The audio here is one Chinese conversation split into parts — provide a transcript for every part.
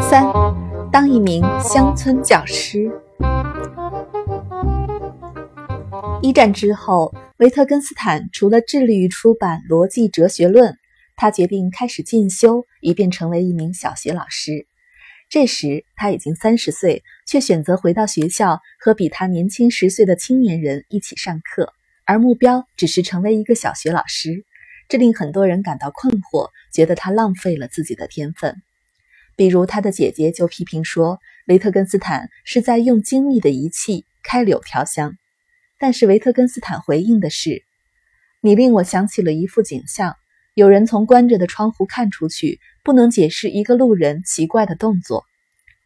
三，当一名乡村教师。一战之后，维特根斯坦除了致力于出版《逻辑哲学论》，他决定开始进修，以便成为一名小学老师。这时他已经三十岁，却选择回到学校和比他年轻十岁的青年人一起上课，而目标只是成为一个小学老师。这令很多人感到困惑，觉得他浪费了自己的天分。比如他的姐姐就批评说，维特根斯坦是在用精密的仪器开柳条香。但是维特根斯坦回应的是：“你令我想起了一幅景象，有人从关着的窗户看出去。”不能解释一个路人奇怪的动作。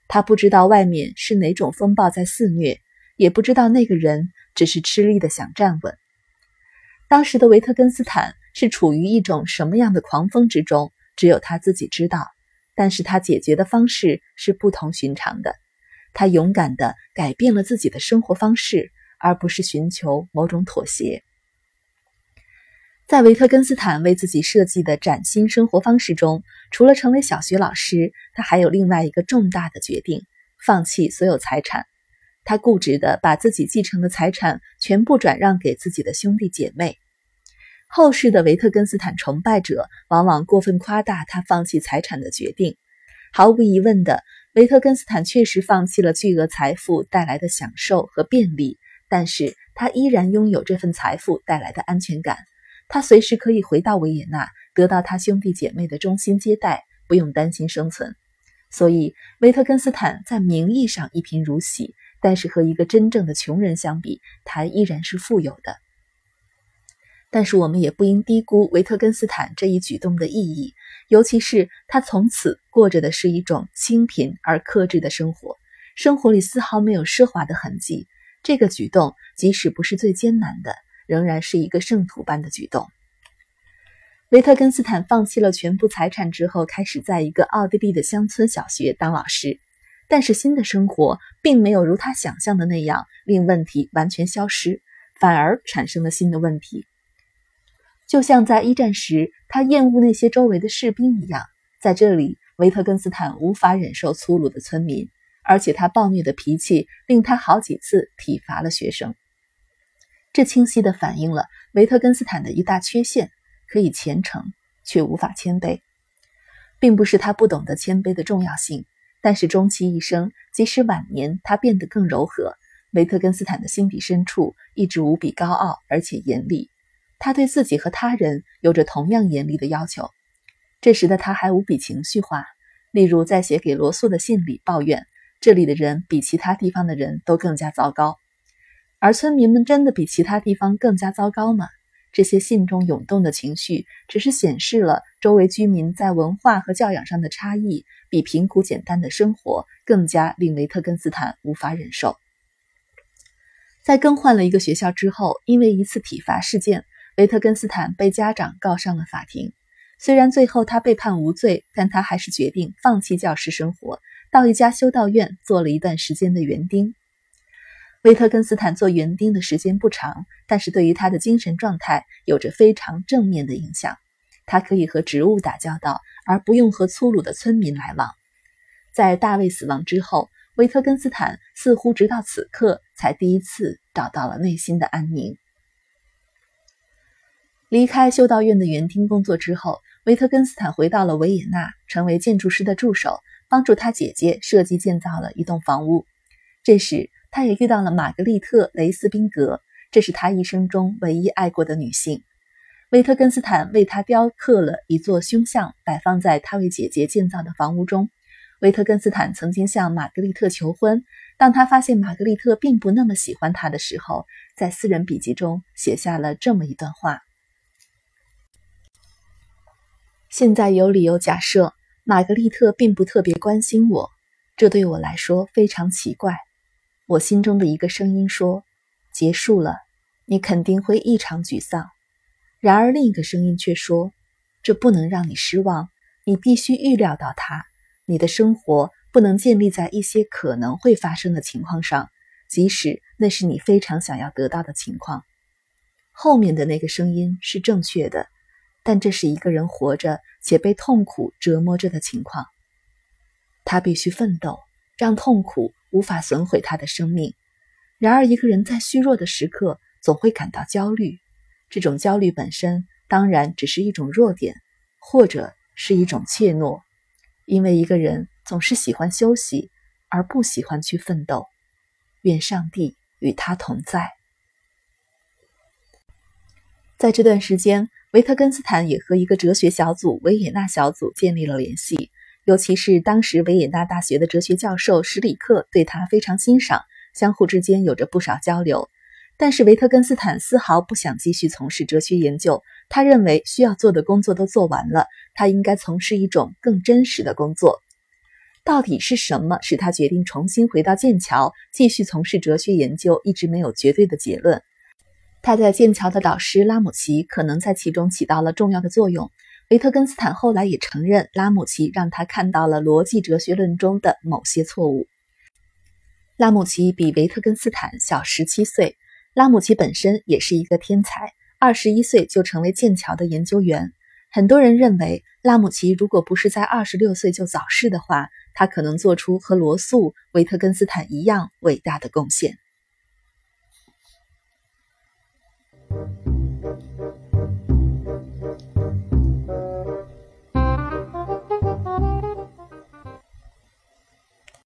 他不知道外面是哪种风暴在肆虐，也不知道那个人只是吃力的想站稳。当时的维特根斯坦是处于一种什么样的狂风之中，只有他自己知道。但是他解决的方式是不同寻常的。他勇敢地改变了自己的生活方式，而不是寻求某种妥协。在维特根斯坦为自己设计的崭新生活方式中，除了成为小学老师，他还有另外一个重大的决定：放弃所有财产。他固执地把自己继承的财产全部转让给自己的兄弟姐妹。后世的维特根斯坦崇拜者往往过分夸大他放弃财产的决定。毫无疑问的，维特根斯坦确实放弃了巨额财富带来的享受和便利，但是他依然拥有这份财富带来的安全感。他随时可以回到维也纳，得到他兄弟姐妹的衷心接待，不用担心生存。所以，维特根斯坦在名义上一贫如洗，但是和一个真正的穷人相比，他依然是富有的。但是，我们也不应低估维特根斯坦这一举动的意义，尤其是他从此过着的是一种清贫而克制的生活，生活里丝毫没有奢华的痕迹。这个举动，即使不是最艰难的。仍然是一个圣徒般的举动。维特根斯坦放弃了全部财产之后，开始在一个奥地利的乡村小学当老师。但是新的生活并没有如他想象的那样令问题完全消失，反而产生了新的问题。就像在一战时他厌恶那些周围的士兵一样，在这里，维特根斯坦无法忍受粗鲁的村民，而且他暴虐的脾气令他好几次体罚了学生。这清晰地反映了维特根斯坦的一大缺陷：可以虔诚，却无法谦卑。并不是他不懂得谦卑的重要性，但是终其一生，即使晚年他变得更柔和，维特根斯坦的心底深处一直无比高傲而且严厉。他对自己和他人有着同样严厉的要求。这时的他还无比情绪化，例如在写给罗素的信里抱怨：“这里的人比其他地方的人都更加糟糕。”而村民们真的比其他地方更加糟糕吗？这些信中涌动的情绪，只是显示了周围居民在文化和教养上的差异，比贫苦简单的生活更加令维特根斯坦无法忍受。在更换了一个学校之后，因为一次体罚事件，维特根斯坦被家长告上了法庭。虽然最后他被判无罪，但他还是决定放弃教师生活，到一家修道院做了一段时间的园丁。维特根斯坦做园丁的时间不长，但是对于他的精神状态有着非常正面的影响。他可以和植物打交道，而不用和粗鲁的村民来往。在大卫死亡之后，维特根斯坦似乎直到此刻才第一次找到了内心的安宁。离开修道院的园丁工作之后，维特根斯坦回到了维也纳，成为建筑师的助手，帮助他姐姐设计建造了一栋房屋。这时，他也遇到了玛格丽特·雷斯宾格，这是他一生中唯一爱过的女性。维特根斯坦为他雕刻了一座胸像，摆放在他为姐姐建造的房屋中。维特根斯坦曾经向玛格丽特求婚，当他发现玛格丽特并不那么喜欢他的时候，在私人笔记中写下了这么一段话：现在有理由假设玛格丽特并不特别关心我，这对我来说非常奇怪。我心中的一个声音说：“结束了，你肯定会异常沮丧。”然而另一个声音却说：“这不能让你失望，你必须预料到它。你的生活不能建立在一些可能会发生的情况上，即使那是你非常想要得到的情况。”后面的那个声音是正确的，但这是一个人活着且被痛苦折磨着的情况。他必须奋斗，让痛苦无法损毁他的生命。然而，一个人在虚弱的时刻总会感到焦虑，这种焦虑本身当然只是一种弱点，或者是一种怯懦，因为一个人总是喜欢休息，而不喜欢去奋斗。愿上帝与他同在。在这段时间，维特根斯坦也和一个哲学小组——维也纳小组建立了联系。尤其是当时维也纳大学的哲学教授史里克对他非常欣赏，相互之间有着不少交流。但是维特根斯坦丝毫不想继续从事哲学研究，他认为需要做的工作都做完了，他应该从事一种更真实的工作。到底是什么使他决定重新回到剑桥，继续从事哲学研究，一直没有绝对的结论。他在剑桥的导师拉姆齐可能在其中起到了重要的作用。维特根斯坦后来也承认，拉姆齐让他看到了逻辑哲学论中的某些错误。拉姆齐比维特根斯坦小十七岁，拉姆齐本身也是一个天才，二十一岁就成为剑桥的研究员。很多人认为，拉姆齐如果不是在二十六岁就早逝的话，他可能做出和罗素、维特根斯坦一样伟大的贡献。